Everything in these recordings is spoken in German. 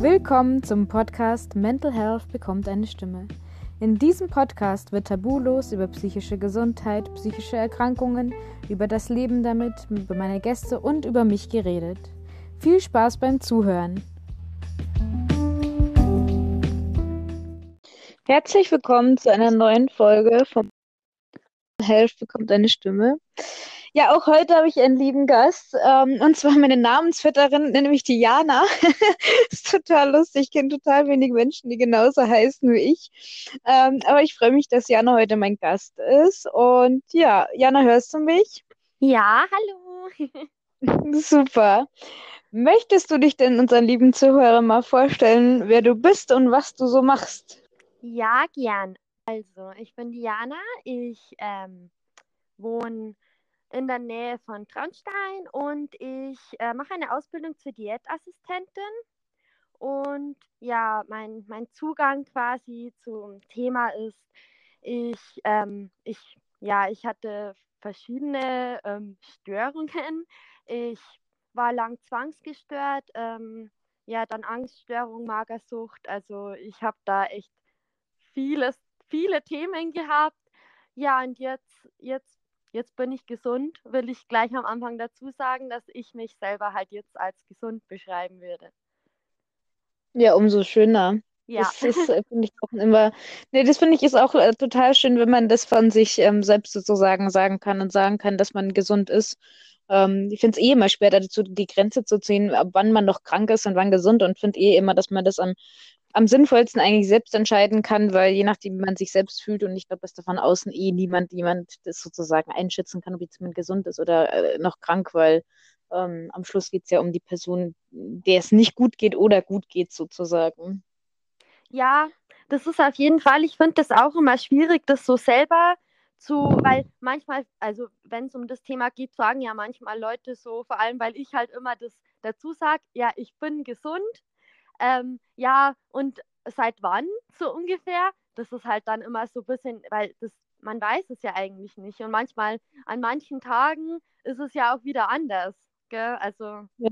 Willkommen zum Podcast Mental Health bekommt eine Stimme. In diesem Podcast wird tabulos über psychische Gesundheit, psychische Erkrankungen, über das Leben damit, über meine Gäste und über mich geredet. Viel Spaß beim Zuhören. Herzlich willkommen zu einer neuen Folge von Health bekommt eine Stimme. Ja, auch heute habe ich einen lieben Gast, ähm, und zwar meine Namensvetterin, nämlich die Jana. ist total lustig. Ich kenne total wenig Menschen, die genauso heißen wie ich. Ähm, aber ich freue mich, dass Jana heute mein Gast ist. Und ja, Jana, hörst du mich? Ja, hallo. Super. Möchtest du dich denn unseren lieben Zuhörern mal vorstellen, wer du bist und was du so machst? Ja, gern. Also, ich bin Diana. Ich ähm, wohne in der Nähe von Traunstein und ich äh, mache eine Ausbildung zur Diätassistentin. Und ja, mein, mein Zugang quasi zum Thema ist, ich, ähm, ich, ja, ich hatte verschiedene ähm, Störungen. Ich war lang zwangsgestört, ähm, ja, dann Angststörung, Magersucht. Also ich habe da echt vieles, viele Themen gehabt. Ja, und jetzt, jetzt jetzt bin ich gesund, will ich gleich am Anfang dazu sagen, dass ich mich selber halt jetzt als gesund beschreiben würde. Ja, umso schöner. Ja. Das ist, äh, finde ich auch immer, nee, das finde ich ist auch äh, total schön, wenn man das von sich ähm, selbst sozusagen sagen kann und sagen kann, dass man gesund ist. Ähm, ich finde es eh immer schwer, dazu die Grenze zu ziehen, ab wann man noch krank ist und wann gesund und finde eh immer, dass man das am am sinnvollsten eigentlich selbst entscheiden kann, weil je nachdem, wie man sich selbst fühlt und ich glaube, dass da von außen eh niemand, jemand das sozusagen einschätzen kann, ob jetzt jemand gesund ist oder äh, noch krank, weil ähm, am Schluss geht es ja um die Person, der es nicht gut geht oder gut geht sozusagen. Ja, das ist auf jeden Fall, ich finde das auch immer schwierig, das so selber zu, weil manchmal, also wenn es um das Thema geht, sagen ja manchmal Leute so, vor allem weil ich halt immer das dazu sage, ja, ich bin gesund ähm, ja, und seit wann so ungefähr? Das ist halt dann immer so ein bisschen, weil das, man weiß es ja eigentlich nicht. Und manchmal, an manchen Tagen ist es ja auch wieder anders. Gell? Also. Ja.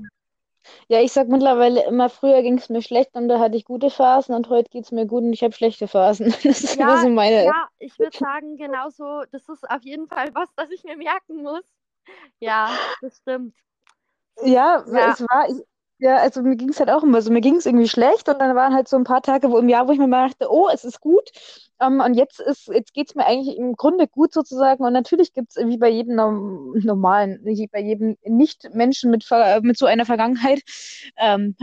Ja, ich sag mittlerweile immer, früher ging es mir schlecht und da hatte ich gute Phasen und heute geht es mir gut und ich habe schlechte Phasen. Das ist ja, immer so meine. Ja, ich würde sagen, genauso, das ist auf jeden Fall was, das ich mir merken muss. Ja, das stimmt. Ja, ja. es war, ich, ja, also mir ging es halt auch immer so. Mir ging es irgendwie schlecht und dann waren halt so ein paar Tage wo im Jahr, wo ich mir mal dachte, oh, es ist gut. Um, und jetzt ist, jetzt geht es mir eigentlich im Grunde gut sozusagen. Und natürlich gibt es wie bei jedem normalen, bei jedem Nicht-Menschen mit, mit so einer Vergangenheit, ähm,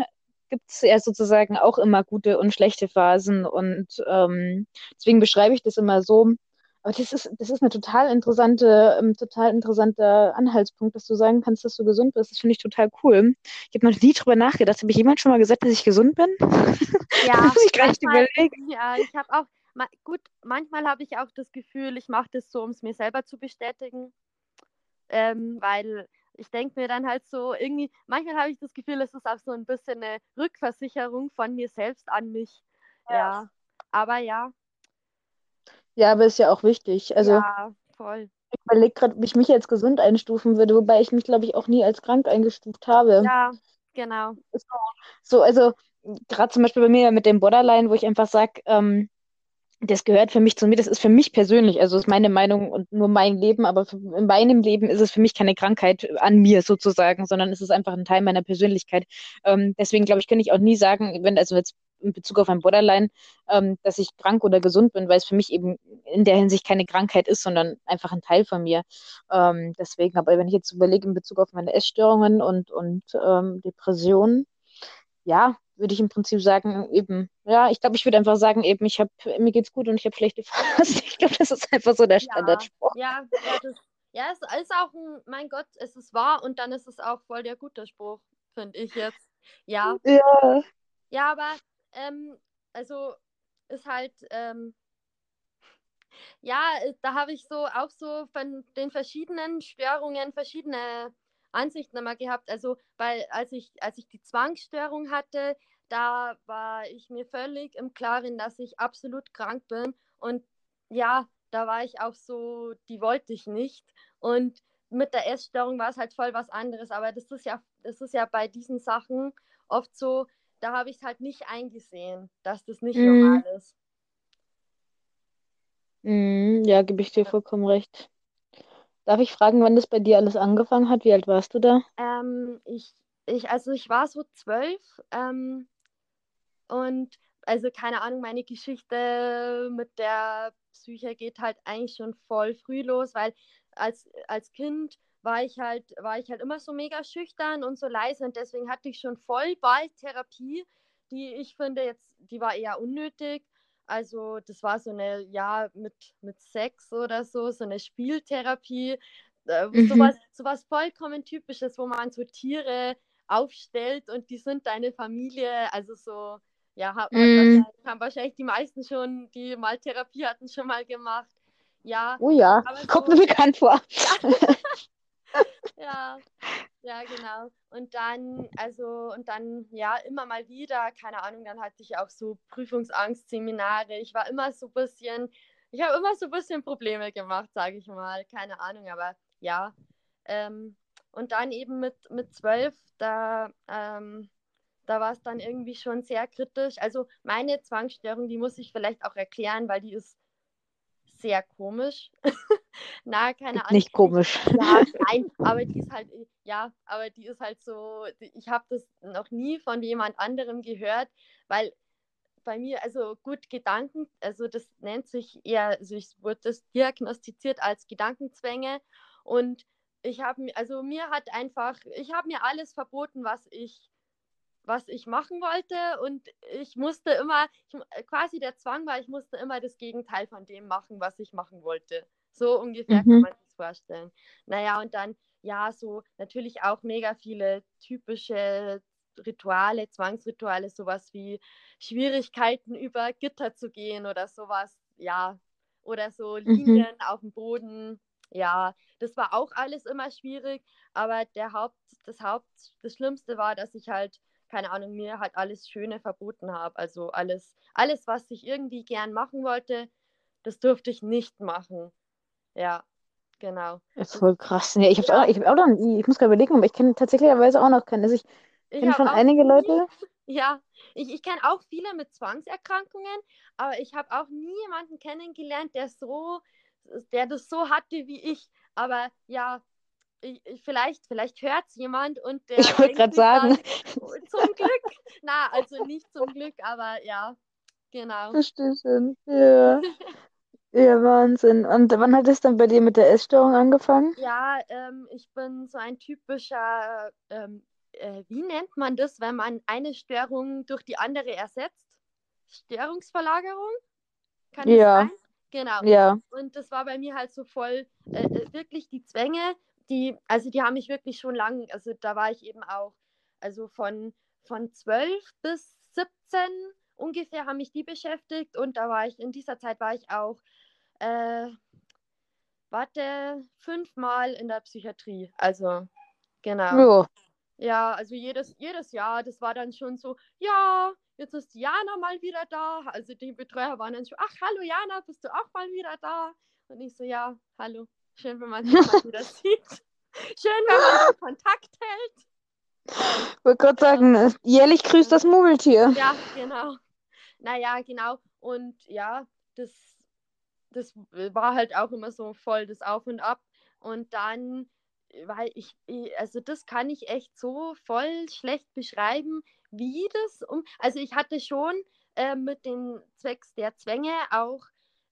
gibt es ja sozusagen auch immer gute und schlechte Phasen. Und ähm, deswegen beschreibe ich das immer so, aber das ist, das ist eine total interessante, ähm, total interessanter Anhaltspunkt, dass du sagen kannst, dass du gesund bist. Das finde ich total cool. Ich habe noch nie drüber nachgedacht. Habe ich jemand schon mal gesagt, dass ich gesund bin? Ja, ich manchmal, ja, ich habe auch, ma, gut, manchmal habe ich auch das Gefühl, ich mache das so, um es mir selber zu bestätigen. Ähm, weil ich denke mir dann halt so, irgendwie, manchmal habe ich das Gefühl, es ist auch so ein bisschen eine Rückversicherung von mir selbst an mich. Ja. ja. Aber ja, ja, aber ist ja auch wichtig. Also Ja, voll. ich überlege gerade, ob ich mich als gesund einstufen würde, wobei ich mich, glaube ich, auch nie als krank eingestuft habe. Ja, genau. So, so also gerade zum Beispiel bei mir mit dem Borderline, wo ich einfach sage, ähm, das gehört für mich zu mir, das ist für mich persönlich, also ist meine Meinung und nur mein Leben, aber in meinem Leben ist es für mich keine Krankheit an mir sozusagen, sondern es ist einfach ein Teil meiner Persönlichkeit. Ähm, deswegen glaube ich, kann ich auch nie sagen, wenn, also jetzt in Bezug auf ein Borderline, ähm, dass ich krank oder gesund bin, weil es für mich eben in der Hinsicht keine Krankheit ist, sondern einfach ein Teil von mir. Ähm, deswegen, aber wenn ich jetzt überlege in Bezug auf meine Essstörungen und, und ähm, Depressionen, ja, würde ich im Prinzip sagen, eben, ja, ich glaube, ich würde einfach sagen, eben, ich habe, mir geht's gut und ich habe schlechte Phasen. Ich glaube, das ist einfach so der Standardspruch. Ja, ja, das, ja, es ist auch ein, mein Gott, es ist wahr und dann ist es auch voll der gute Spruch, finde ich jetzt. Ja. Ja. Ja, aber ähm, also ist halt, ähm, ja, äh, da habe ich so auch so von den verschiedenen Störungen verschiedene Ansichten immer gehabt. Also, weil als ich, als ich die Zwangsstörung hatte, da war ich mir völlig im Klaren, dass ich absolut krank bin. Und ja, da war ich auch so, die wollte ich nicht. Und mit der Essstörung war es halt voll was anderes. Aber das ist ja, das ist ja bei diesen Sachen oft so, da habe ich es halt nicht eingesehen, dass das nicht Mhm. normal ist. Mhm, ja, gebe ich dir vollkommen recht. Darf ich fragen, wann das bei dir alles angefangen hat? Wie alt warst du da? Ähm, ich, ich, also ich war so zwölf ähm, und also keine Ahnung, meine Geschichte mit der Psyche geht halt eigentlich schon voll früh los, weil als, als Kind war ich halt, war ich halt immer so mega schüchtern und so leise und deswegen hatte ich schon voll bald Therapie, die ich finde jetzt, die war eher unnötig. Also das war so eine, ja, mit, mit Sex oder so, so eine Spieltherapie. Äh, Mhm. sowas, sowas vollkommen typisches, wo man so Tiere aufstellt und die sind deine Familie. Also so, ja, Mhm. wahrscheinlich, haben wahrscheinlich die meisten schon, die mal Therapie hatten, schon mal gemacht. Ja, Oh ja, aber kommt so, mir bekannt vor. ja, ja, genau. Und dann, also, und dann, ja, immer mal wieder, keine Ahnung, dann hatte ich auch so Prüfungsangst-Seminare. Ich war immer so ein bisschen, ich habe immer so ein bisschen Probleme gemacht, sage ich mal. Keine Ahnung, aber ja. Ähm, und dann eben mit, mit zwölf, da, ähm, da war es dann irgendwie schon sehr kritisch. Also meine Zwangsstörung, die muss ich vielleicht auch erklären, weil die ist sehr komisch. Na, keine Ahnung. Nicht Ich, komisch. ja, nein, aber die ist halt, ja, aber die ist halt so, ich habe das noch nie von jemand anderem gehört, weil bei mir, also gut, Gedanken, also das nennt sich eher, also ich wurde das diagnostiziert als Gedankenzwänge und ich habe mir, also mir hat einfach, ich habe mir alles verboten, was ich, was ich machen wollte und ich musste immer, ich, quasi der Zwang war, ich musste immer das Gegenteil von dem machen, was ich machen wollte. So ungefähr kann Mhm. man sich vorstellen. Naja, und dann, ja, so natürlich auch mega viele typische Rituale, Zwangsrituale, sowas wie Schwierigkeiten über Gitter zu gehen oder sowas, ja. Oder so Mhm. Linien auf dem Boden, ja. Das war auch alles immer schwierig, aber der Haupt, das Haupt, das Schlimmste war, dass ich halt, keine Ahnung, mir halt alles Schöne verboten habe. Also alles, alles, was ich irgendwie gern machen wollte, das durfte ich nicht machen. Ja, genau. Ist voll krass. Ja, ich hab's auch, ich hab auch noch ich muss gerade überlegen, aber ich kenne tatsächlicherweise auch noch keinen. Also ich kenne schon einige nie, Leute. ja, ich, ich kenne auch viele mit Zwangserkrankungen, aber ich habe auch nie jemanden kennengelernt, der so, der das so hatte wie ich. Aber ja, ich, ich, vielleicht, vielleicht hört es jemand und der Ich wollte gerade sagen, dann, "Oh, zum Glück. Na, also nicht zum Glück, aber ja, genau. verstehe schon. Ja. Ja, Wahnsinn. Und wann hat es dann bei dir mit der Essstörung angefangen? Ja, ähm, ich bin so ein typischer, ähm, äh, wie nennt man das, wenn man eine Störung durch die andere ersetzt? Störungsverlagerung? Kann das Ja, sein? Genau. ja. Und das war bei mir halt so voll, äh, äh, wirklich die Zwänge, die, also die haben mich wirklich schon lang, also da war ich eben auch, also von, von 12 bis 17 ungefähr haben mich die beschäftigt und da war ich, in dieser Zeit war ich auch, äh, warte, fünfmal in der Psychiatrie. Also, genau. Jo. Ja, also jedes, jedes Jahr, das war dann schon so, ja, jetzt ist Jana mal wieder da. Also die Betreuer waren dann schon, ach, hallo Jana, bist du auch mal wieder da? Und ich so, ja, hallo, schön, wenn man sich mal wieder sieht. Schön, wenn man den Kontakt hält. Ich wollte gerade sagen, äh, jährlich grüßt das Murmeltier. Ja, genau. Naja, genau. Und ja, das, das war halt auch immer so voll das Auf und Ab. Und dann, weil ich, also das kann ich echt so voll schlecht beschreiben, wie das um. Also ich hatte schon äh, mit den Zwecks der Zwänge auch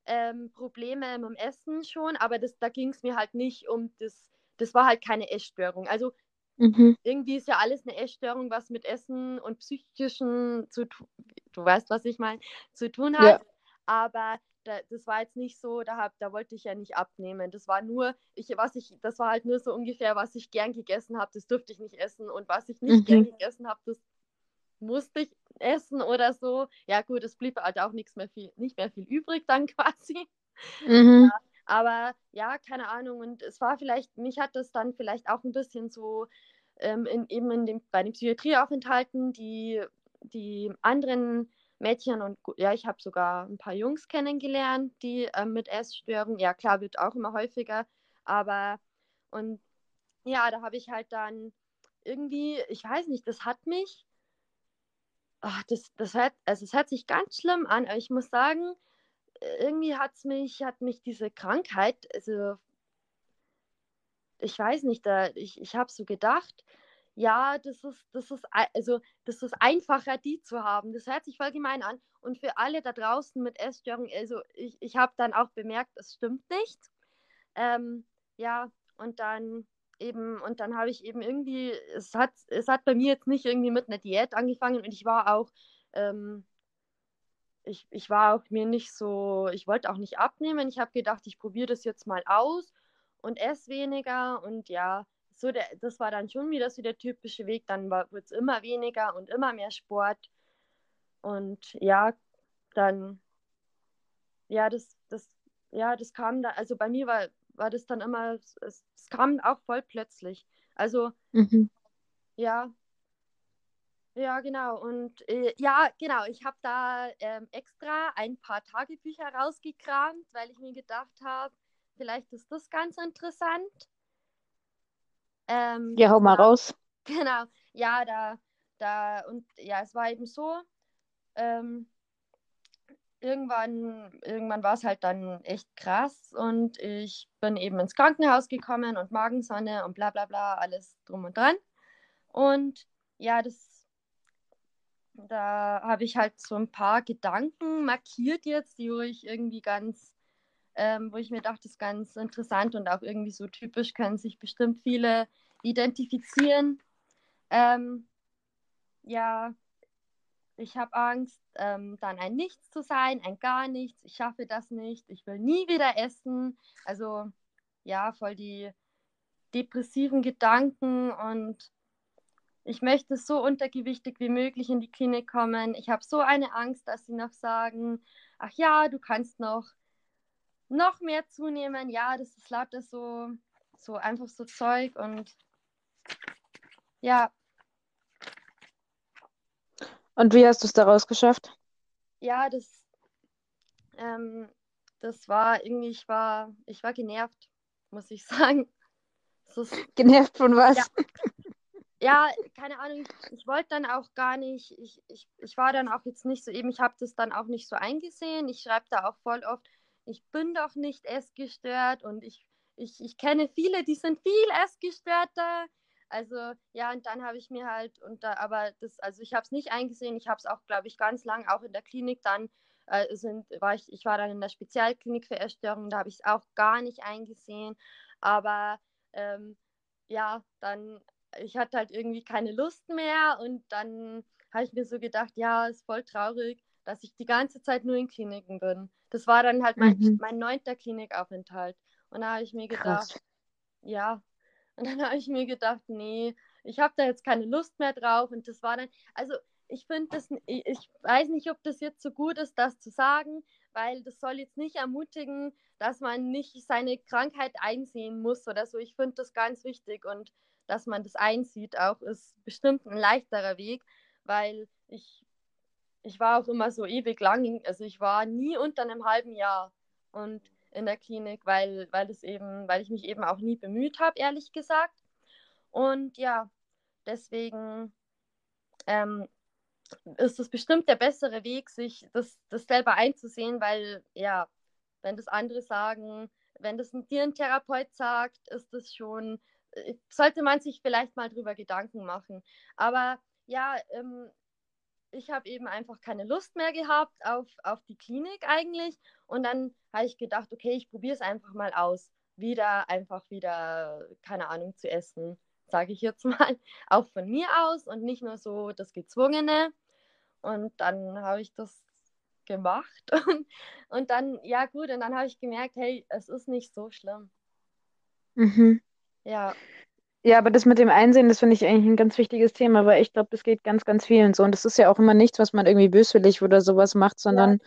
ähm, Probleme mit dem Essen schon, aber das, da ging es mir halt nicht um das, das war halt keine Essstörung. Also Mhm. irgendwie ist ja alles eine Essstörung, was mit Essen und psychischen zu tun, du weißt, was ich meine, zu tun hat. Ja. Aber da, das war jetzt nicht so, da, hab, da wollte ich ja nicht abnehmen. Das war nur, ich, was ich, das war halt nur so ungefähr, was ich gern gegessen habe, das durfte ich nicht essen. Und was ich nicht Mhm. gern gegessen habe, das musste ich essen oder so. Ja, gut, es blieb halt auch nichts mehr viel, nicht mehr viel übrig dann quasi. Mhm. Aber ja, keine Ahnung. Und es war vielleicht, mich hat das dann vielleicht auch ein bisschen so ähm, in, eben in dem, bei den Psychiatrieaufenthalten, die, die anderen Mädchen und ja, ich habe sogar ein paar Jungs kennengelernt, die ähm, mit Essstörungen, ja klar, wird auch immer häufiger, aber und ja, da habe ich halt dann irgendwie, ich weiß nicht, das hat mich, ach, das, das, hört, also es hört sich ganz schlimm an, aber ich muss sagen, irgendwie hat's mich, hat mich diese Krankheit, also ich weiß nicht, da, ich, ich habe so gedacht, ja, das ist, das ist, also, das ist einfacher, die zu haben. Das hört sich voll gemein an. Und für alle da draußen mit Essstörungen, also ich, ich habe dann auch bemerkt, es stimmt nicht. Ähm, ja, und dann eben, und dann habe ich eben irgendwie, es hat, es hat bei mir jetzt nicht irgendwie mit einer Diät angefangen und ich war auch, ähm, ich, ich war auch mir nicht so, ich wollte auch nicht abnehmen. Ich habe gedacht, ich probiere das jetzt mal aus und esse weniger und ja, so der, das war dann schon wieder so der typische Weg. Dann wird es immer weniger und immer mehr Sport. Und ja, dann, ja, das, das, ja, das kam da, also bei mir war, war das dann immer, es, es kam auch voll plötzlich. Also, mhm. ja, ja, genau. Und äh, ja, genau, ich habe da ähm, extra ein paar Tagebücher rausgekramt, weil ich mir gedacht habe, vielleicht ist das ganz interessant. Ähm, ja, hau mal da, raus. Genau, ja, da, da, und ja, es war eben so, ähm, irgendwann, irgendwann war es halt dann echt krass und ich bin eben ins Krankenhaus gekommen und Magensonne und bla bla bla, alles drum und dran. Und ja, das, da habe ich halt so ein paar Gedanken markiert jetzt, die ich irgendwie ganz ähm, wo ich mir dachte, das ist ganz interessant und auch irgendwie so typisch können sich bestimmt viele identifizieren. Ähm, ja, ich habe Angst, ähm, dann ein Nichts zu sein, ein gar nichts. Ich schaffe das nicht. Ich will nie wieder essen. Also ja, voll die depressiven Gedanken und ich möchte so untergewichtig wie möglich in die Klinik kommen. Ich habe so eine Angst, dass sie noch sagen, ach ja, du kannst noch noch mehr zunehmen. Ja, das ist lauter so, so einfach so Zeug und ja. Und wie hast du es daraus geschafft? Ja, das, ähm, das war irgendwie, ich war, ich war genervt, muss ich sagen. Ist, genervt von was? Ja, ja keine Ahnung, ich, ich wollte dann auch gar nicht, ich, ich, ich war dann auch jetzt nicht so eben, ich habe das dann auch nicht so eingesehen. Ich schreibe da auch voll oft, ich bin doch nicht essgestört und ich, ich, ich kenne viele, die sind viel essgestörter. Also ja, und dann habe ich mir halt, und da, aber das, also ich habe es nicht eingesehen, ich habe es auch, glaube ich, ganz lang auch in der Klinik dann, äh, sind, war ich, ich war dann in der Spezialklinik für Essstörungen, da habe ich es auch gar nicht eingesehen. Aber ähm, ja, dann, ich hatte halt irgendwie keine Lust mehr und dann habe ich mir so gedacht, ja, ist voll traurig, dass ich die ganze Zeit nur in Kliniken bin. Das war dann halt mein, mhm. mein neunter Klinikaufenthalt. Und da habe ich mir gedacht, Krass. ja. Und dann habe ich mir gedacht, nee, ich habe da jetzt keine Lust mehr drauf. Und das war dann, also ich finde das, ich weiß nicht, ob das jetzt so gut ist, das zu sagen, weil das soll jetzt nicht ermutigen, dass man nicht seine Krankheit einsehen muss oder so. Ich finde das ganz wichtig und dass man das einsieht auch, ist bestimmt ein leichterer Weg, weil ich ich war auch immer so ewig lang, also ich war nie unter einem halben Jahr und in der Klinik, weil, weil es eben, weil ich mich eben auch nie bemüht habe, ehrlich gesagt. Und ja, deswegen ähm, ist es bestimmt der bessere Weg, sich das, das selber einzusehen, weil ja, wenn das andere sagen, wenn das ein dir sagt, ist das schon, äh, sollte man sich vielleicht mal drüber Gedanken machen. Aber ja, ähm, ich habe eben einfach keine Lust mehr gehabt auf, auf die Klinik eigentlich. Und dann habe ich gedacht, okay, ich probiere es einfach mal aus. Wieder einfach wieder, keine Ahnung, zu essen, sage ich jetzt mal, auch von mir aus und nicht nur so das Gezwungene. Und dann habe ich das gemacht. Und, und dann, ja gut, und dann habe ich gemerkt, hey, es ist nicht so schlimm. Mhm. Ja. Ja, aber das mit dem Einsehen, das finde ich eigentlich ein ganz wichtiges Thema, weil ich glaube, das geht ganz, ganz vielen so. Und das ist ja auch immer nichts, was man irgendwie böswillig oder sowas macht, sondern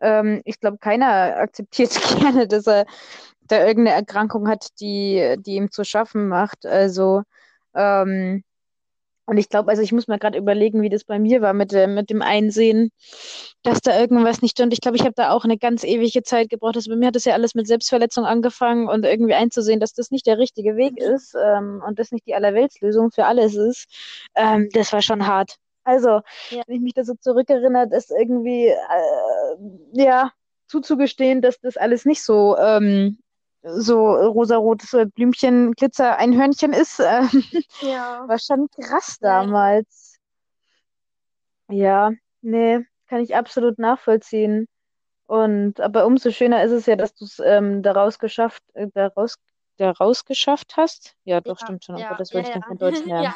ja, ähm, ich glaube, keiner akzeptiert gerne, dass er da irgendeine Erkrankung hat, die, die ihm zu schaffen macht. Also, ähm, und ich glaube, also ich muss mal gerade überlegen, wie das bei mir war mit, äh, mit dem Einsehen, dass da irgendwas nicht stimmt. Ich glaube, ich habe da auch eine ganz ewige Zeit gebraucht. Also bei mir hat das ja alles mit Selbstverletzung angefangen und irgendwie einzusehen, dass das nicht der richtige Weg ist ähm, und das nicht die Allerweltslösung für alles ist. Ähm, das war schon hart. Also, Ja. wenn ich mich da so zurückerinnere, das irgendwie, äh, ja, zuzugestehen, dass das alles nicht so, ähm, so rosarotes Blümchen, Glitzer, Einhörnchen ist, äh, Ja. war schon krass damals. Ja, nee, kann ich absolut nachvollziehen. Und aber umso schöner ist es ja, dass du es ähm, daraus geschafft, äh, daraus, daraus geschafft hast. Ja, doch, ja, stimmt schon. Oh ja, das ja, wollte ich dann kein Deutsch lernen.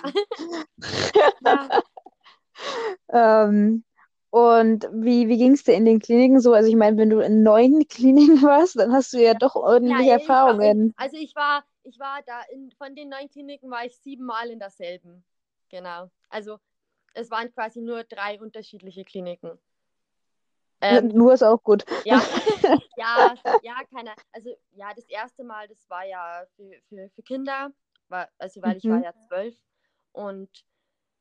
Ähm, und wie, wie ging es dir in den Kliniken so? Also ich meine, wenn du in neun Kliniken warst, dann hast du ja doch ordentliche Ja, ich war Erfahrungen. also ich war, ich war da in, von den neun Kliniken war ich siebenmal in derselben. Genau. Also es waren quasi nur drei unterschiedliche Kliniken. Ähm, Nur ist auch gut. ja, ja, ja, keine, also ja, das erste Mal, das war ja für, für, für Kinder, war, also weil ich war Mhm. ja zwölf und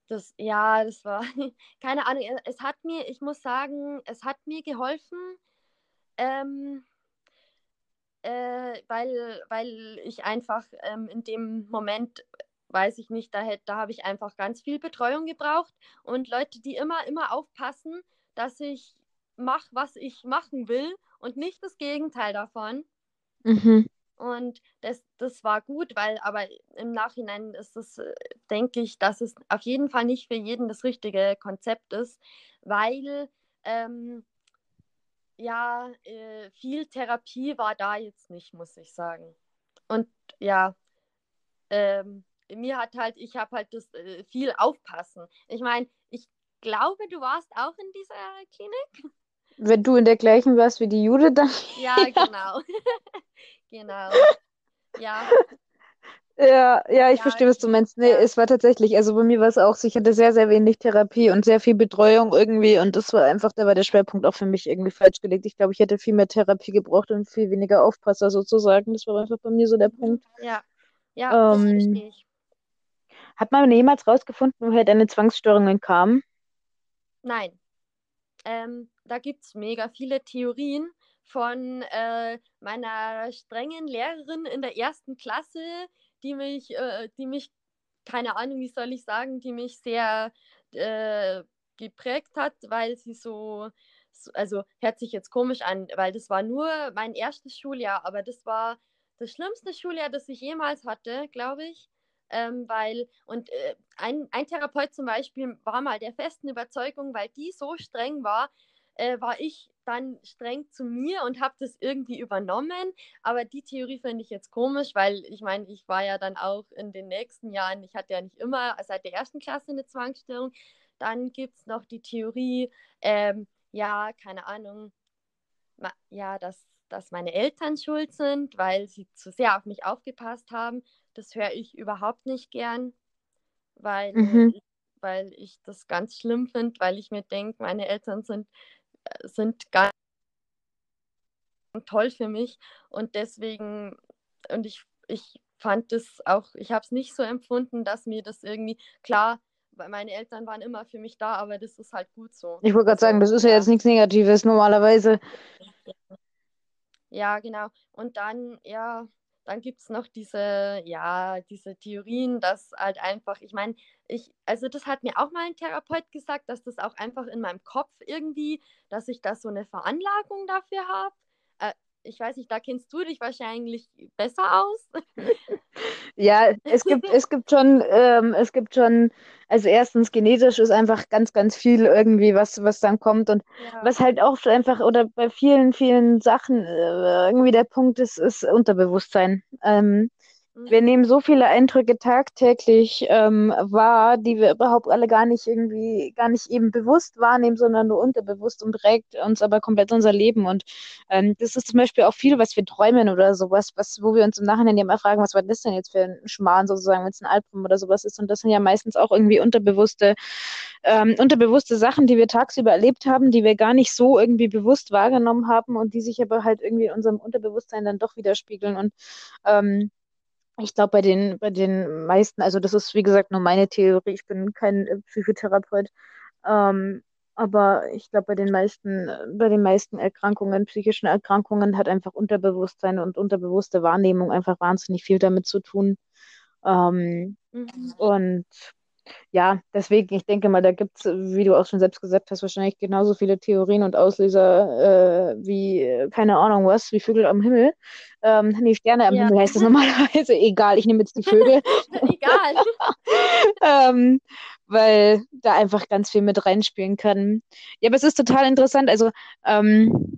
das, ja, das war, keine Ahnung, es hat mir, ich muss sagen, es hat mir geholfen, ähm, äh, weil, weil ich einfach ähm, in dem Moment, weiß ich nicht, da, da habe ich einfach ganz viel Betreuung gebraucht und Leute, die immer, immer aufpassen, dass ich mache, was ich machen will und nicht das Gegenteil davon. Mhm. Und das, das war gut, weil aber im Nachhinein ist es, äh, denke ich, dass es auf jeden Fall nicht für jeden das richtige Konzept ist, weil ähm, ja, äh, viel Therapie war da jetzt nicht, muss ich sagen. Und ja, ähm, mir hat halt, ich habe halt das äh, viel aufpassen. Ich meine, ich glaube, du warst auch in dieser Klinik. Wenn du in der gleichen warst wie die Jude, dann. Ja, genau. genau. Ja, Ja, ja, ich Ja, verstehe, was du meinst. Nee, ja. es war tatsächlich, also bei mir war es auch so, ich hatte sehr, sehr wenig Therapie und sehr viel Betreuung irgendwie und das war einfach, da war der Schwerpunkt auch für mich irgendwie falsch gelegt. Ich glaube, ich hätte viel mehr Therapie gebraucht und viel weniger Aufpasser sozusagen. Das war einfach bei mir so der Punkt. ja, ja, das Ähm, verstehe ich. Hat man jemals rausgefunden, woher deine Zwangsstörungen kamen? Nein. Ähm, da gibt es mega viele Theorien von äh, meiner strengen Lehrerin in der ersten Klasse, die mich, äh, die mich, keine Ahnung, wie soll ich sagen, die mich sehr äh, geprägt hat, weil sie so, so, also hört sich jetzt komisch an, weil das war nur mein erstes Schuljahr, aber das war das schlimmste Schuljahr, das ich jemals hatte, glaube ich. Ähm, weil, und äh, ein, ein Therapeut zum Beispiel war mal der festen Überzeugung, weil die so streng war, äh, war ich dann streng zu mir und habe das irgendwie übernommen. Aber die Theorie finde ich jetzt komisch, weil ich meine, ich war ja dann auch in den nächsten Jahren, ich hatte ja nicht immer seit der ersten Klasse eine Zwangsstörung. Dann gibt es noch die Theorie, ähm, ja, keine Ahnung, ja, dass, dass meine Eltern schuld sind, weil sie zu sehr auf mich aufgepasst haben. Das höre ich überhaupt nicht gern, weil, Mhm. ich, weil ich das ganz schlimm finde, weil ich mir denke, meine Eltern sind, sind ganz toll für mich und deswegen, und ich, ich fand das auch, ich habe es nicht so empfunden, dass mir das irgendwie, klar, weil meine Eltern waren immer für mich da, aber das ist halt gut so. Ich wollte gerade sagen, Also, das ist ja ja. jetzt nichts Negatives, normalerweise. Ja, genau. Und dann, ja, dann gibt es noch diese, ja, diese Theorien, dass halt einfach, ich meine, ich, also das hat mir auch mal ein Therapeut gesagt, dass das auch einfach in meinem Kopf irgendwie, dass ich da so eine Veranlagung dafür habe. Ich weiß nicht, da kennst du dich wahrscheinlich besser aus. Ja, es gibt, es gibt schon, ähm, es gibt schon, also erstens genetisch ist einfach ganz, ganz viel irgendwie, was, was dann kommt und Ja. was halt auch einfach oder bei vielen, vielen Sachen äh, irgendwie der Punkt ist, ist Unterbewusstsein. Ähm, wir nehmen so viele Eindrücke tagtäglich ähm, wahr, die wir überhaupt alle gar nicht irgendwie, gar nicht eben bewusst wahrnehmen, sondern nur unterbewusst und prägt uns aber komplett unser Leben. Und ähm, das ist zum Beispiel auch viel, was wir träumen oder sowas, was, wo wir uns im Nachhinein mal fragen, was war das denn jetzt für ein Schmarrn sozusagen, wenn es ein Albtraum oder sowas ist. Und das sind ja meistens auch irgendwie unterbewusste, ähm, unterbewusste Sachen, die wir tagsüber erlebt haben, die wir gar nicht so irgendwie bewusst wahrgenommen haben und die sich aber halt irgendwie in unserem Unterbewusstsein dann doch widerspiegeln. Und ähm, ich glaube, bei den, bei den meisten, also das ist wie gesagt nur meine Theorie, ich bin kein äh, Psychotherapeut, ähm, aber ich glaube, bei den meisten, äh, bei den meisten Erkrankungen, psychischen Erkrankungen, hat einfach Unterbewusstsein und unterbewusste Wahrnehmung einfach wahnsinnig viel damit zu tun. Ähm, Mhm. und ja, deswegen, ich denke mal, da gibt es, wie du auch schon selbst gesagt hast, wahrscheinlich genauso viele Theorien und Auslöser äh, wie, keine Ahnung was, wie Vögel am Himmel. Ähm, nee, Sterne am Ja. Himmel heißt das normalerweise. Egal, ich nehme jetzt die Vögel. Egal. ähm, weil da einfach ganz viel mit reinspielen kann. Ja, aber es ist total interessant. Also ähm,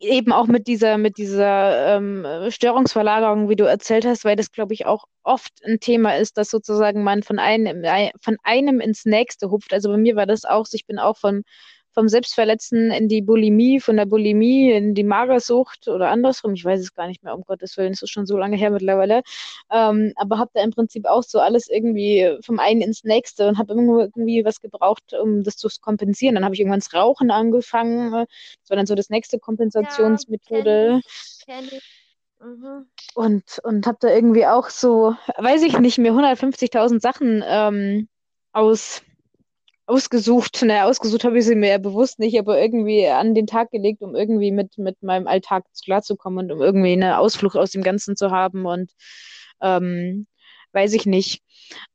eben auch mit dieser, mit dieser ähm, Störungsverlagerung, wie du erzählt hast, weil das, glaube ich, auch oft ein Thema ist, dass sozusagen man von einem, von einem ins nächste hupft. Also bei mir war das auch so, ich bin auch vom, vom Selbstverletzen in die Bulimie, von der Bulimie in die Magersucht oder andersrum, ich weiß es gar nicht mehr, um Gottes Willen, es ist schon so lange her mittlerweile, ähm, aber habe da im Prinzip auch so alles irgendwie vom einen ins nächste und habe irgendwie was gebraucht, um das zu kompensieren. Dann habe ich irgendwann das Rauchen angefangen, das war dann so das nächste Kompensationsmethode. Ja, kenn ich. Kenn ich. Mhm. Und, und habe da irgendwie auch so, weiß ich nicht, mir 150.000 Sachen ähm, aus ausgesucht. Naja, ausgesucht habe ich sie mir ja bewusst nicht, aber irgendwie an den Tag gelegt, um irgendwie mit, mit meinem Alltag klarzukommen und um irgendwie eine Ausflucht aus dem Ganzen zu haben und ähm, weiß ich nicht.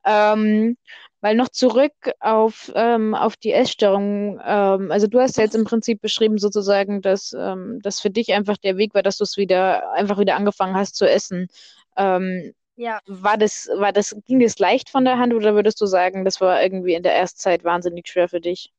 Ähm, weil noch zurück auf, ähm, auf die Essstörung, ähm, also du hast ja jetzt im Prinzip beschrieben sozusagen, dass ähm, das für dich einfach der Weg war, dass du es wieder einfach wieder angefangen hast zu essen. Ähm, Ja, war das, war das, ging das leicht von der Hand oder würdest du sagen, das war irgendwie in der Erstzeit wahnsinnig schwer für dich?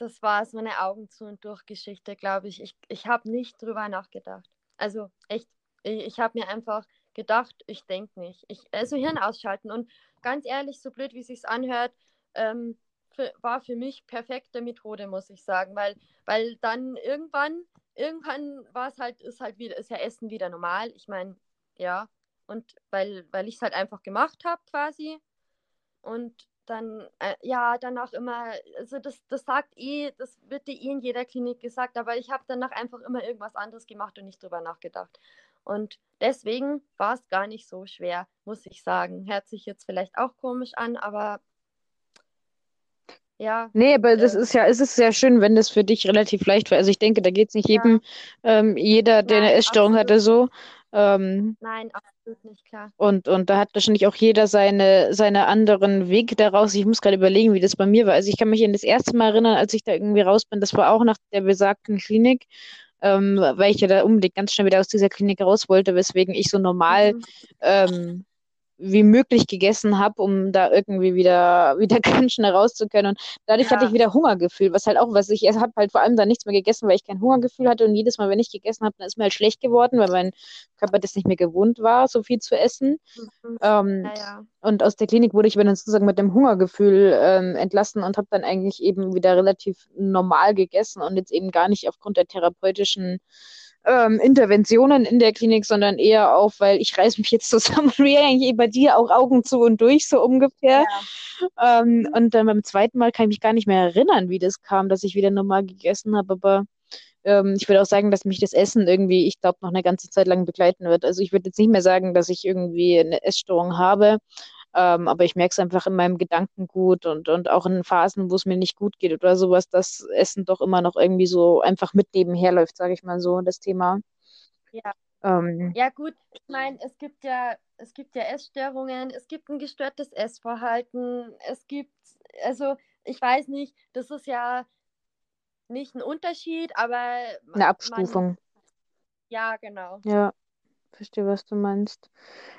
das war so eine Augen zu und durch Geschichte, glaube ich. Ich, ich habe nicht drüber nachgedacht. Also echt, ich, ich habe mir einfach gedacht, ich denke nicht. Ich, also Hirn ausschalten. Und ganz ehrlich, so blöd wie es sich anhört, ähm, für, war für mich perfekte Methode, muss ich sagen. Weil, weil dann irgendwann, irgendwann war es halt, ist halt wieder, ist ja Essen wieder normal. Ich meine, ja. Und weil, weil ich es halt einfach gemacht habe quasi. Und dann, äh, ja, danach immer, also das, das sagt eh, das wird dir eh in jeder Klinik gesagt, aber ich habe danach einfach immer irgendwas anderes gemacht und nicht drüber nachgedacht. Und deswegen war es gar nicht so schwer, muss ich sagen. Hört sich jetzt vielleicht auch komisch an, aber ja, Nee, aber das äh, ist ja, es ist sehr schön, wenn das für dich relativ leicht war. Also ich denke, da geht es nicht ja, jedem, ähm, jeder, der eine nein, Essstörung absolut, hatte, so. Ähm, nein, absolut nicht klar. und, und da hat wahrscheinlich auch jeder seine, seine anderen Wege daraus. Ich muss gerade überlegen, wie das bei mir war. Also ich kann mich an das erste Mal erinnern, als ich da irgendwie raus bin, das war auch nach der besagten Klinik, ähm, weil ich ja da unbedingt ganz schnell wieder aus dieser Klinik raus wollte, weswegen ich so normal Mhm. ähm, wie möglich gegessen habe, um da irgendwie wieder, wieder ganz schnell raus zu können. Und dadurch hatte ich Ja, wieder Hungergefühl, was halt auch, was ich, ich habe halt vor allem dann nichts mehr gegessen, weil ich kein Hungergefühl hatte. Und jedes Mal, wenn ich gegessen habe, dann ist mir halt schlecht geworden, weil mein Körper das nicht mehr gewohnt war, so viel zu essen. mhm. Ähm, ja, ja. und aus der Klinik wurde ich dann sozusagen mit dem Hungergefühl ähm, entlassen und habe dann eigentlich eben wieder relativ normal gegessen und jetzt eben gar nicht aufgrund der therapeutischen ähm, Interventionen in der Klinik, sondern eher auf, weil ich reiß mich jetzt zusammen, wie eigentlich bei dir auch Augen zu und durch, so ungefähr. Ja. Ähm, und dann beim zweiten Mal kann ich mich gar nicht mehr erinnern, wie das kam, dass ich wieder normal gegessen habe, aber ähm, ich würde auch sagen, dass mich das Essen irgendwie, ich glaube, noch eine ganze Zeit lang begleiten wird. Also ich würde jetzt nicht mehr sagen, dass ich irgendwie eine Essstörung habe, ähm, aber ich merke es einfach in meinem Gedankengut und, und auch in Phasen, wo es mir nicht gut geht oder sowas, dass Essen doch immer noch irgendwie so einfach mit nebenher läuft, sage ich mal so, das Thema. Ja. Ähm, Ja, gut, ich meine, es gibt ja, es gibt ja Essstörungen, es gibt ein gestörtes Essverhalten, es gibt, also ich weiß nicht, das ist ja nicht ein Unterschied, aber eine man, Abstufung. ja, genau. Ja, verstehe, was du meinst.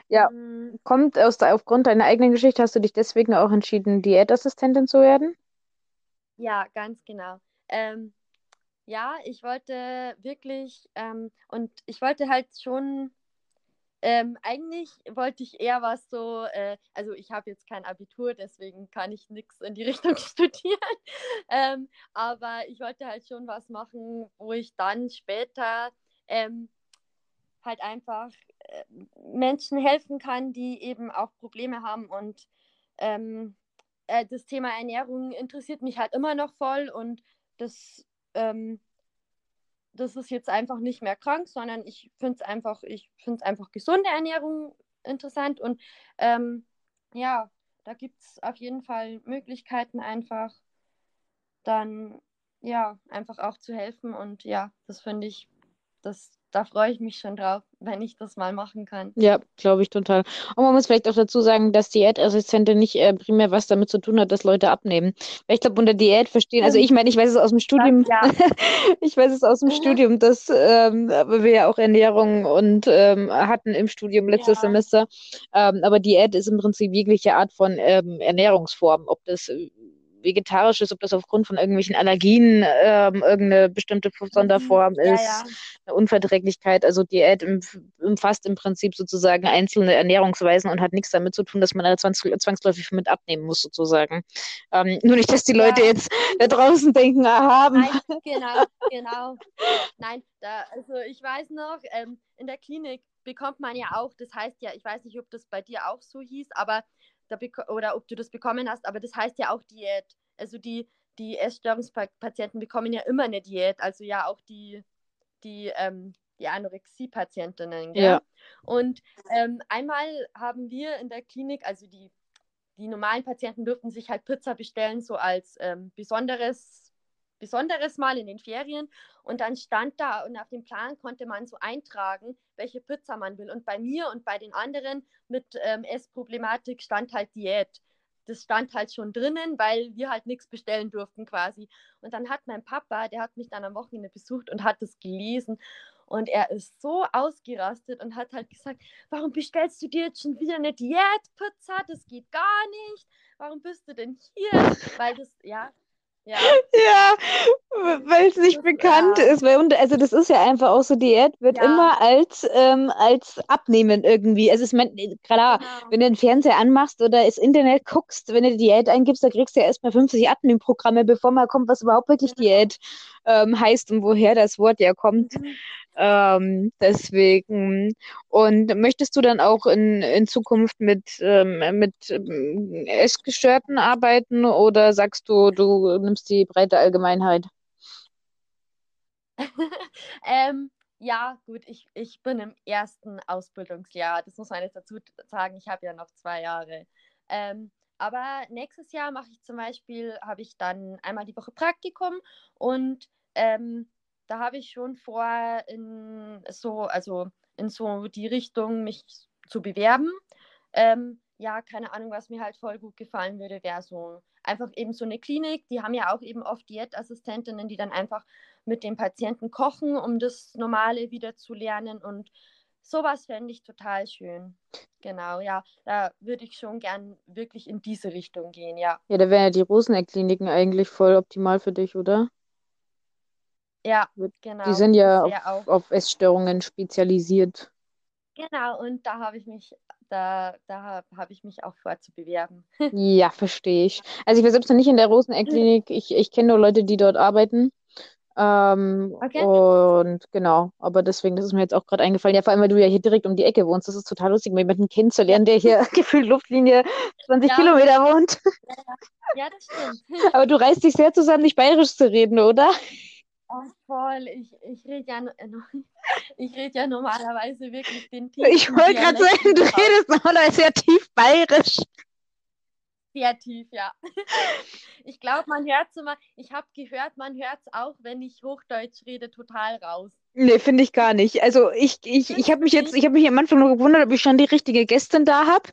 Ja, Mm, kommt aus der, aufgrund deiner eigenen Geschichte, hast du dich deswegen auch entschieden, Diätassistentin zu werden? Ja, ganz genau. Ähm, ja, ich wollte wirklich, ähm, und ich wollte halt schon, ähm, eigentlich wollte ich eher was so, äh, also ich habe jetzt kein Abitur, deswegen kann ich nichts in die Richtung studieren, ähm, aber ich wollte halt schon was machen, wo ich dann später ähm, halt einfach äh, Menschen helfen kann, die eben auch Probleme haben. Und ähm, äh, das Thema Ernährung interessiert mich halt immer noch voll. Und das, ähm, das ist jetzt einfach nicht mehr krank, sondern ich finde es einfach, ich finde einfach gesunde Ernährung interessant. Und ähm, ja, da gibt es auf jeden Fall Möglichkeiten einfach dann ja, einfach auch zu helfen. Und ja, das finde ich, das da freue ich mich schon drauf, wenn ich das mal machen kann. Ja, glaube ich total. Und man muss vielleicht auch dazu sagen, dass Diätassistentin nicht äh, primär was damit zu tun hat, dass Leute abnehmen. Weil ich glaube, unter Diät verstehen, also ich meine, ich weiß es aus dem Studium, ja. ich weiß es aus dem. Studium, dass ähm, wir ja auch Ernährung und ähm, hatten im Studium letztes Ja. Semester. Ähm, aber Diät ist im Prinzip jegliche Art von ähm, Ernährungsform, ob das äh, vegetarisch ist, ob das aufgrund von irgendwelchen Allergien ähm, irgendeine bestimmte Sonderform Mhm. Ja, ist, ja. eine Unverträglichkeit. Also Diät umf- umfasst im Prinzip sozusagen einzelne Ernährungsweisen und hat nichts damit zu tun, dass man da zwangs zwangsläufig mit abnehmen muss, sozusagen. Ähm, nur nicht, dass die Leute Ja. jetzt da draußen denken, haben. Nein, genau, genau. Nein, da, also ich weiß noch, ähm, in der Klinik bekommt man ja auch, das heißt ja, ich weiß nicht, ob das bei dir auch so hieß, aber da oder ob du das bekommen hast, aber das heißt ja auch Diät. Also die, die Essstörungspatienten bekommen ja immer eine Diät, also ja auch die, die, ähm, die Anorexie-Patientinnen. Ja. Und ähm, einmal haben wir in der Klinik, also die, die normalen Patienten durften sich halt Pizza bestellen, so als ähm, besonderes, besonderes Mal in den Ferien. Und dann stand da und auf dem Plan konnte man so eintragen, welche Pizza man will. Und bei mir und bei den anderen mit ähm, Essproblematik stand halt Diät. Das stand halt schon drinnen, weil wir halt nichts bestellen durften quasi. Und dann hat mein Papa, der hat mich dann am Wochenende besucht und hat das gelesen. Und er ist so ausgerastet und hat halt gesagt, warum bestellst du dir jetzt schon wieder eine Diätpizza? Das geht gar nicht. Warum bist du denn hier? Weil das, ja, ja, Ja, weil es nicht bekannt ja. ist. Weil, und, also das ist ja einfach auch so, Diät wird Ja. immer als, ähm, als Abnehmen irgendwie. Also ich meine, klar, genau. wenn du den Fernseher anmachst oder das Internet guckst, wenn du Diät eingibst, da kriegst du ja erstmal 50 Abnehmprogramme, bevor mal kommt, was überhaupt wirklich Genau. Diät ähm, heißt und woher das Wort ja kommt. Mhm. Ähm, deswegen. Und möchtest du dann auch in, in Zukunft mit, ähm, mit ähm, Essgestörten arbeiten oder sagst du, du nimmst die breite Allgemeinheit? ähm, ja, gut, ich, ich bin im ersten Ausbildungsjahr. Das muss man jetzt dazu sagen. Ich habe ja noch zwei Jahre. Ähm, aber nächstes Jahr mache ich zum Beispiel, habe ich dann einmal die Woche Praktikum und ähm, da habe ich schon vor, in so, also in so die Richtung mich zu bewerben. Ähm, ja, keine Ahnung, was mir halt voll gut gefallen würde, wäre so einfach eben so eine Klinik. Die haben ja auch eben oft Diätassistentinnen, die dann einfach mit dem Patienten kochen, um das Normale wieder zu lernen. Und sowas fände ich total schön. Genau, ja, da würde ich schon gern wirklich in diese Richtung gehen, ja. Ja, da wären ja die Roseneck-Kliniken eigentlich voll optimal für dich, oder? Ja, genau. Die sind ja auf, auch. auf Essstörungen spezialisiert. Genau, und da habe ich mich, da, da habe ich mich auch vor zu bewerben. Ja, verstehe ich. Also ich war selbst noch nicht in der Roseneck-Klinik. Ich, ich kenne nur Leute, die dort arbeiten. Ähm, Okay. und genau, aber deswegen, das ist mir jetzt auch gerade eingefallen. Ja, vor allem, weil du ja hier direkt um die Ecke wohnst. Das ist total lustig, mal jemanden kennenzulernen, der hier gefühlt Luftlinie 20 Ja. Kilometer wohnt. Ja, das stimmt. Aber du reißt dich sehr zusammen, nicht bayerisch zu reden, oder? Oh, voll. Ich, ich rede ja, no- ich red ja normalerweise wirklich den Ich tiefsten wollte gerade sagen, du redest normalerweise sehr tief bayerisch. Sehr tief, ja. Ich glaube, man hört es immer, ich habe gehört, man hört es auch, wenn ich Hochdeutsch rede, total raus. Nee, finde ich gar nicht. Also ich, ich, ich habe mich jetzt, ich habe mich am Anfang nur gewundert, ob ich schon die richtige Gästin da habe,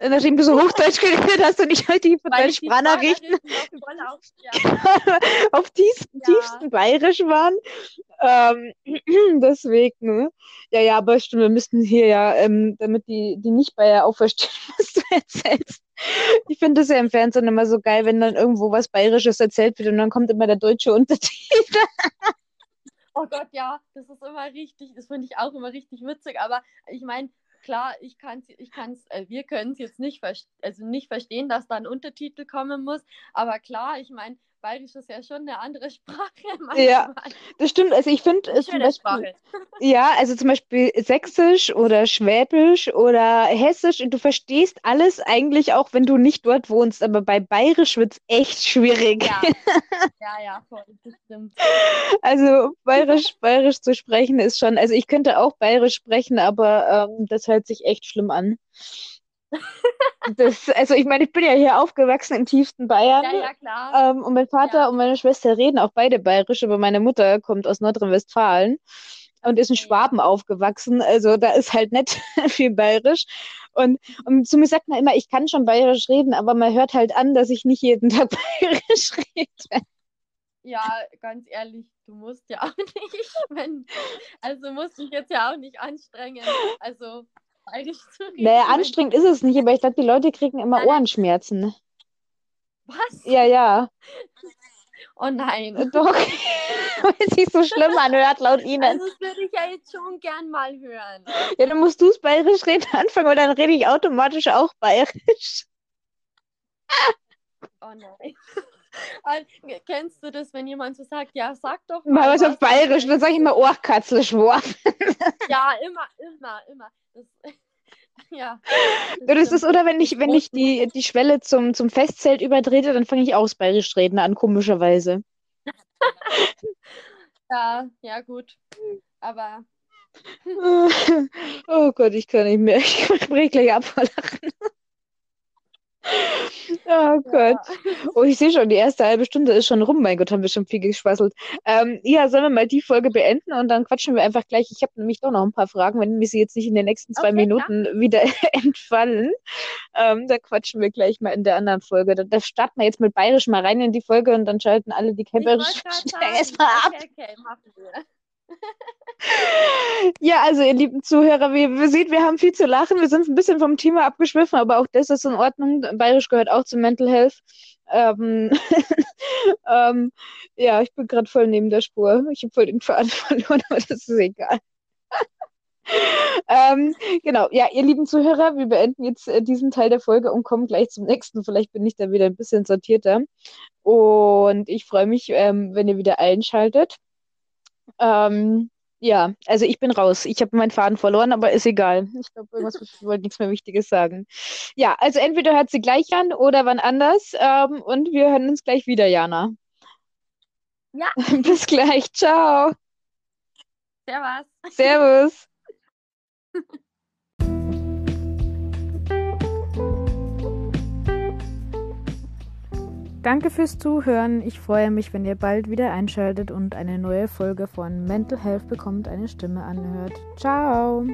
nachdem du so Hochdeutsch geredet hast und ich halt die ich die Sprachnachrichten voll auf, ja. auf Ja. tiefsten Bayerisch waren. Ähm, deswegen, ja, ja, aber stimmt, wir müssten hier ja, ähm, damit die, die Nicht-Bayer auch verstehen, was du erzählst. Ich finde das ja im Fernsehen immer so geil, wenn dann irgendwo was Bayerisches erzählt wird und dann kommt immer der deutsche Untertitel. Oh Gott, ja, das ist immer richtig, das finde ich auch immer richtig witzig, aber ich meine, klar, ich kann es, ich kann's, äh, wir können es jetzt nicht, also nicht verstehen, dass da ein Untertitel kommen muss, aber klar, ich meine, Bayerisch ist ja schon eine andere Sprache Ja. manchmal. Das stimmt, also ich finde es zum Beispiel, Sprache. ja, also zum Beispiel Sächsisch oder Schwäbisch oder Hessisch, und du verstehst alles eigentlich auch, wenn du nicht dort wohnst, aber bei Bayerisch wird es echt schwierig. Ja, ja, ja, voll, das stimmt. Also Bayerisch, Bayerisch zu sprechen ist schon, also ich könnte auch Bayerisch sprechen, aber ähm, das hört sich echt schlimm an. Das, also ich meine, ich bin ja hier aufgewachsen im tiefsten Bayern. Ja, ja, klar. Ähm, und mein Vater Ja. und meine Schwester reden auch beide Bayerisch, aber meine Mutter kommt aus Nordrhein-Westfalen. und ist in Schwaben aufgewachsen. Also da ist halt nicht viel bayerisch. Und, und zu mir sagt man immer, ich kann schon bayerisch reden, aber man hört halt an, dass ich nicht jeden Tag bayerisch rede. Ja, ganz ehrlich, du musst ja auch nicht, wenn, also musst dich jetzt ja auch nicht anstrengen. Also bayerisch zu reden. Naja, anstrengend ist es nicht, aber ich glaube, die Leute kriegen immer. Ohrenschmerzen. Was? Ja, ja. Oh nein. Doch. Weil es sich so schlimm anhört, laut Ihnen. Also das würde ich ja jetzt schon gern mal hören. Ja, dann musst du es bayerisch reden anfangen und dann rede ich automatisch auch bayerisch. Oh nein. Kennst du das, wenn jemand so sagt, ja, sag doch Mal was auf bayerisch, dann sage ich immer Ohrkatzel schwor. Ja, immer, immer, immer. Das, ja. Ja, das ist, oder wenn ich, wenn ich die, die Schwelle zum, zum Festzelt übertrete, dann fange ich auch das bayerisch reden an, komischerweise. Ja, ja, gut. Aber Oh Gott, ich kann nicht mehr. Ich breche gleich ab vor Lachen. Oh Gott. Oh, ich sehe schon, die erste halbe Stunde ist schon rum. Mein Gott, haben wir schon viel geschwasselt. Ähm, ja, sollen wir mal die Folge beenden und dann quatschen wir einfach gleich. Ich habe nämlich doch noch ein paar Fragen, wenn mir sie jetzt nicht in den nächsten zwei Okay, Minuten wieder entfallen. Ähm, da quatschen wir gleich mal in der anderen Folge. Da, da starten wir jetzt mit Bayerisch mal rein in die Folge und dann schalten alle die sagen, erstmal ab. okay, okay, machen wir. Ja, also ihr lieben Zuhörer, wie ihr seht, wir haben viel zu lachen. Wir sind ein bisschen vom Thema abgeschwiffen, aber auch das ist in Ordnung. Bayerisch gehört auch zu Mental Health. Ähm, ähm, ja, ich bin gerade voll neben der Spur. Ich habe voll den Faden verloren, aber das ist egal. ähm, genau, ja, ihr lieben Zuhörer, wir beenden jetzt äh, diesen Teil der Folge und kommen gleich zum nächsten. Vielleicht bin ich da wieder ein bisschen sortierter. Und ich freue mich, ähm, wenn ihr wieder einschaltet. Ähm, ja, also ich bin raus. Ich habe meinen Faden verloren, aber ist egal. Ich glaube, irgendwas ich wollte nichts mehr Wichtiges sagen. Ja, also entweder hört sie gleich an oder wann anders. Ähm, und wir hören uns gleich wieder, Jana. Ja, Bis gleich. Ciao. servus. Servus. Danke fürs Zuhören. Ich freue mich, wenn ihr bald wieder einschaltet und eine neue Folge von Mental Health bekommt eine Stimme anhört. Ciao.